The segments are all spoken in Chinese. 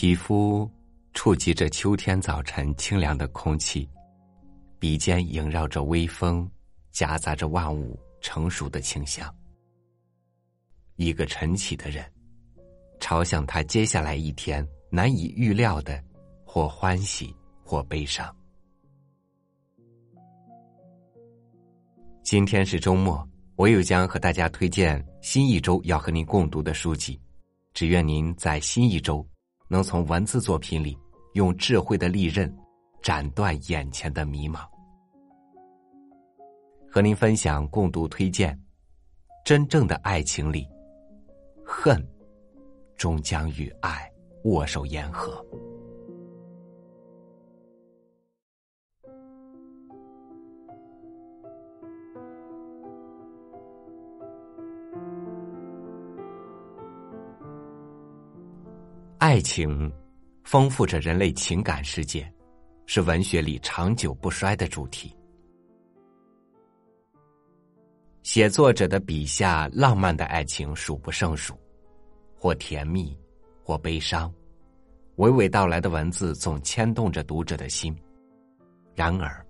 皮肤触及着秋天早晨清凉的空气，鼻尖萦绕着微风，夹杂着万物成熟的清香。一个晨起的人，朝向他接下来一天难以预料的，或欢喜或悲伤。今天是周末，我又将和大家推荐新一周要和您共读的书籍。只愿您在新一周，能从文字作品里用智慧的利刃，斩断眼前的迷茫。和您分享共读推荐：真正的爱情里，恨终将与爱握手言和。爱情丰富着人类情感世界，是文学里长久不衰的主题。写作者的笔下，浪漫的爱情数不胜数，或甜蜜，或悲伤，娓娓道来的文字总牵动着读者的心。然而，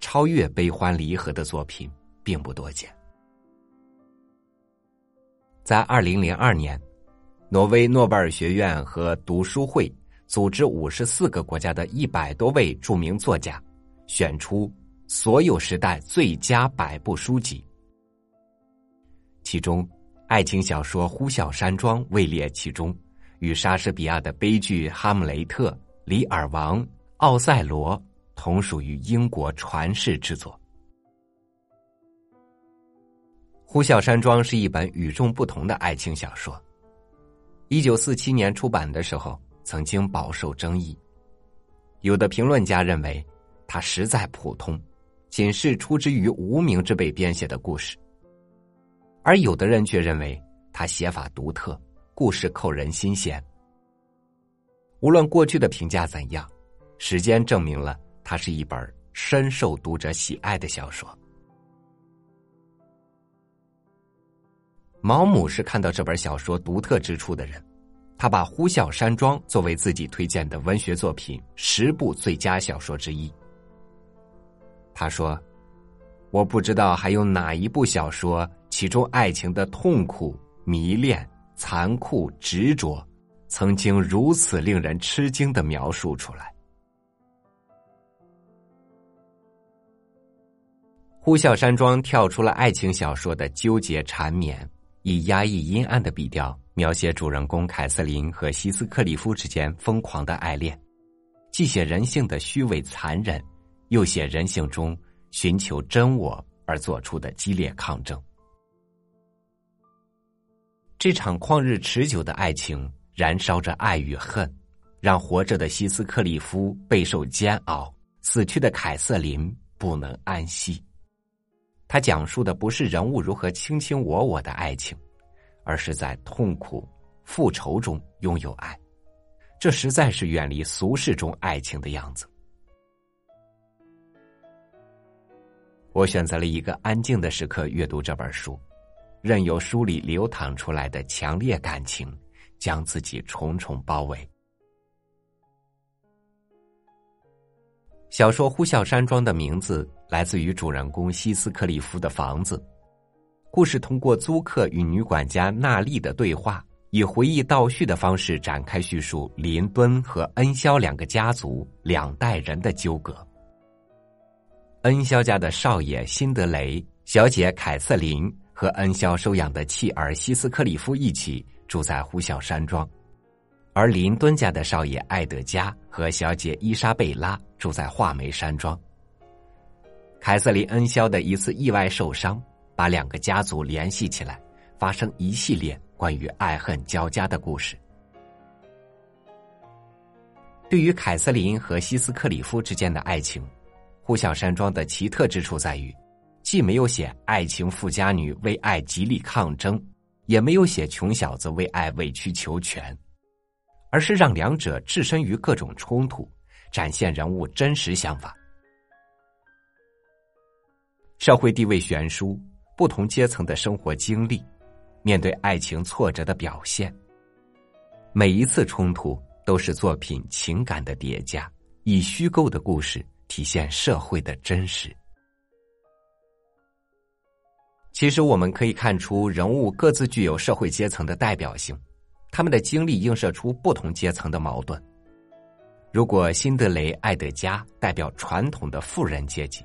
超越悲欢离合的作品并不多见。在二零零二年。挪威诺贝尔学院和读书会组织五十四个国家的一百多位著名作家，选出所有时代最佳百部书籍。其中，爱情小说《呼啸山庄》位列其中，与莎士比亚的悲剧《哈姆雷特》《李尔王》《奥赛罗》同属于英国传世之作。《呼啸山庄》是一本与众不同的爱情小说。一九四七年出版的时候，曾经饱受争议。有的评论家认为，它实在普通，仅是出之于无名之辈编写的故事；而有的人却认为，他写法独特，故事扣人心弦。无论过去的评价怎样，时间证明了，它是一本深受读者喜爱的小说。毛姆是看到这本小说独特之处的人，他把《呼啸山庄》作为自己推荐的文学作品十部最佳小说之一。他说：“我不知道还有哪一部小说，其中爱情的痛苦、迷恋、残酷、执着，曾经如此令人吃惊的描述出来。”《呼啸山庄》跳出了爱情小说的纠结缠绵。以压抑阴暗的笔调描写主人公凯瑟琳和希斯克里夫之间疯狂的爱恋，既写人性的虚伪残忍，又写人性中寻求真我而做出的激烈抗争。这场旷日持久的爱情燃烧着爱与恨，让活着的希斯克里夫备受煎熬，死去的凯瑟琳不能安息。他讲述的不是人物如何卿卿我我的爱情，而是在痛苦、复仇中拥有爱。这实在是远离俗世中爱情的样子。我选择了一个安静的时刻阅读这本书，任由书里流淌出来的强烈感情将自己重重包围。小说《呼啸山庄》的名字。来自于主人公希斯克里夫的房子。故事通过租客与女管家娜丽的对话，以回忆倒叙的方式展开叙述林敦和恩肖两个家族两代人的纠葛。恩肖家的少爷辛德雷、小姐凯瑟琳和恩肖收养的妻儿希斯克里夫一起住在呼啸山庄，而林敦家的少爷艾德加和小姐伊莎贝拉住在画眉山庄。凯瑟琳·恩肖的一次意外受伤，把两个家族联系起来，发生一系列关于爱恨交加的故事。对于凯瑟琳和希斯克里夫之间的爱情，《呼啸山庄》的奇特之处在于，既没有写爱情富家女为爱极力抗争，也没有写穷小子为爱委曲求全，而是让两者置身于各种冲突，展现人物真实想法。社会地位悬殊，不同阶层的生活经历，面对爱情挫折的表现，每一次冲突都是作品情感的叠加，以虚构的故事体现社会的真实。其实我们可以看出，人物各自具有社会阶层的代表性，他们的经历映射出不同阶层的矛盾。如果辛德雷·爱德加代表传统的富人阶级，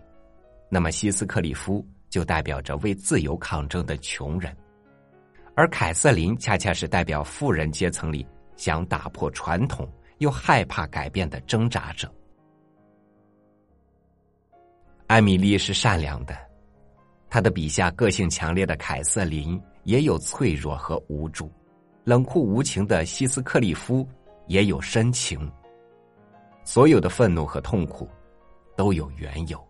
那么希斯克里夫就代表着为自由抗争的穷人，而凯瑟琳恰恰是代表富人阶层里想打破传统又害怕改变的挣扎者。艾米丽是善良的，她的笔下个性强烈的凯瑟琳也有脆弱和无助，冷酷无情的希斯克利夫也有深情。所有的愤怒和痛苦，都有缘由。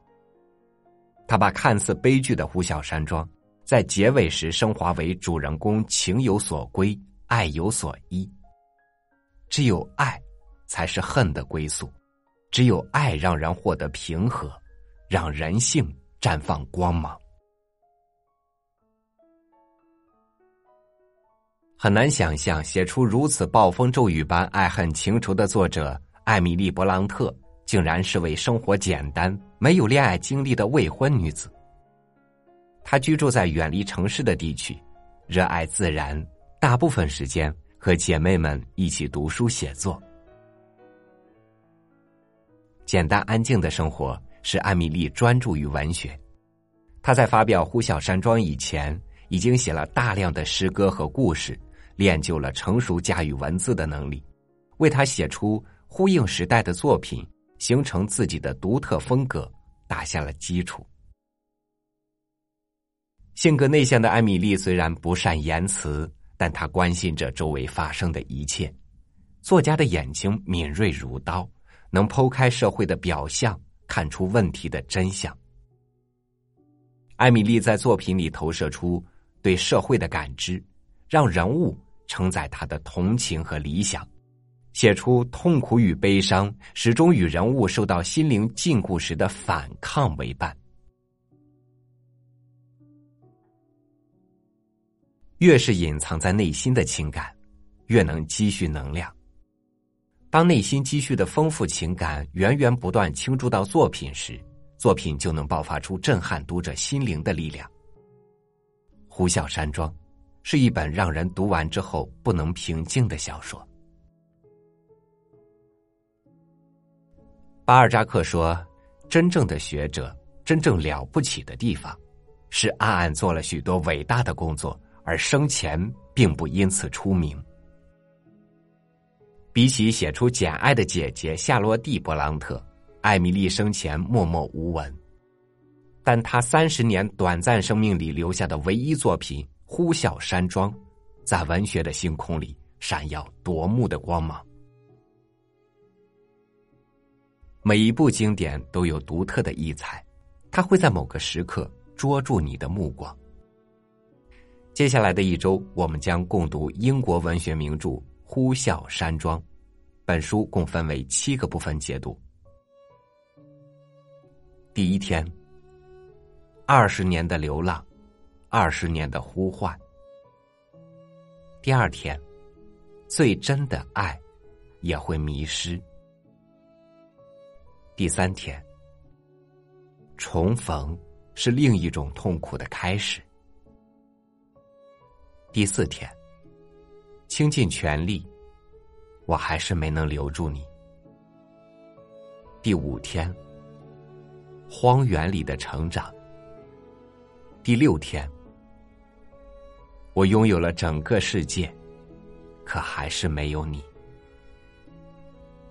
他把看似悲剧的呼啸山庄，在结尾时升华为主人公情有所归，爱有所依。只有爱，才是恨的归宿；只有爱，让人获得平和，让人性绽放光芒。很难想象，写出如此暴风骤雨般爱恨情仇的作者。艾米丽·勃朗特竟然是位生活简单、没有恋爱经历的未婚女子。她居住在远离城市的地区，热爱自然，大部分时间和姐妹们一起读书写作。简单安静的生活使艾米丽专注于文学。她在发表《呼啸山庄》以前，已经写了大量的诗歌和故事，练就了成熟驾驭文字的能力，为他写出。呼应时代的作品，形成自己的独特风格，打下了基础。性格内向的艾米丽虽然不善言辞，但她关心着周围发生的一切。作家的眼睛敏锐如刀，能剖开社会的表象，看出问题的真相。艾米丽在作品里投射出对社会的感知，让人物承载他的同情和理想。写出痛苦与悲伤，始终与人物受到心灵禁锢时的反抗为伴。越是隐藏在内心的情感，越能积蓄能量。当内心积蓄的丰富情感源源不断倾注到作品时，作品就能爆发出震撼读者心灵的力量。《呼啸山庄》是一本让人读完之后不能平静的小说。巴尔扎克说：“真正的学者，真正了不起的地方，是暗暗做了许多伟大的工作，而生前并不因此出名。比起写出《简爱》的姐姐夏洛蒂·勃朗特，艾米丽生前默默无闻，但她三十年短暂生命里留下的唯一作品《呼啸山庄》，在文学的星空里闪耀夺目的光芒。”每一部经典都有独特的异彩，它会在某个时刻捉住你的目光。接下来的一周，我们将共读英国文学名著《呼啸山庄》。本书共分为七个部分解读。第一天，二十年的流浪，二十年的呼唤。第二天，最真的爱也会迷失。第三天，重逢是另一种痛苦的开始。第四天，倾尽全力，我还是没能留住你。第五天，荒原里的成长。第六天，我拥有了整个世界，可还是没有你。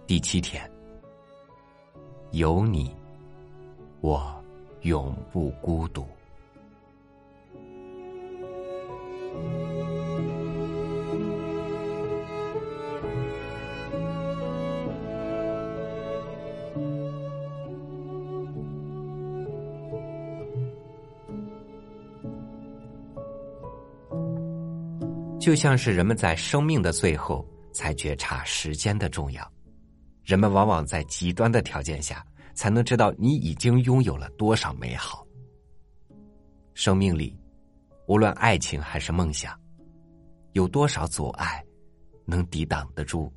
第七天。有你，我永不孤独。就像是人们在生命的最后才觉察时间的重要。人们往往在极端的条件下，才能知道你已经拥有了多少美好。生命里，无论爱情还是梦想，有多少阻碍，能抵挡得住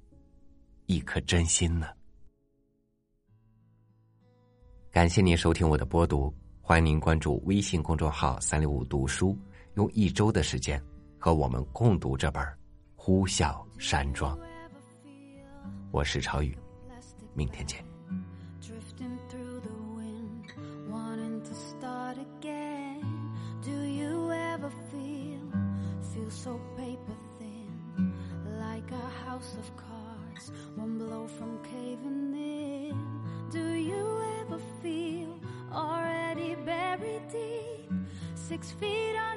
一颗真心呢？感谢您收听我的播读，欢迎您关注微信公众号“三六五读书”，用一周的时间和我们共读这本《呼啸山庄》。我是超宇，明天见。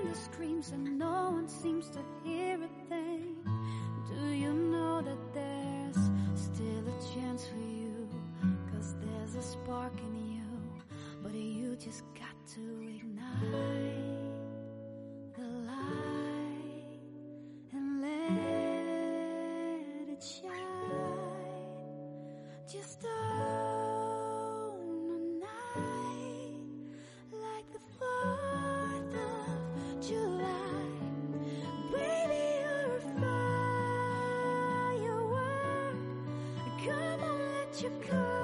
Under screams and no one seems to hear a thing. you could.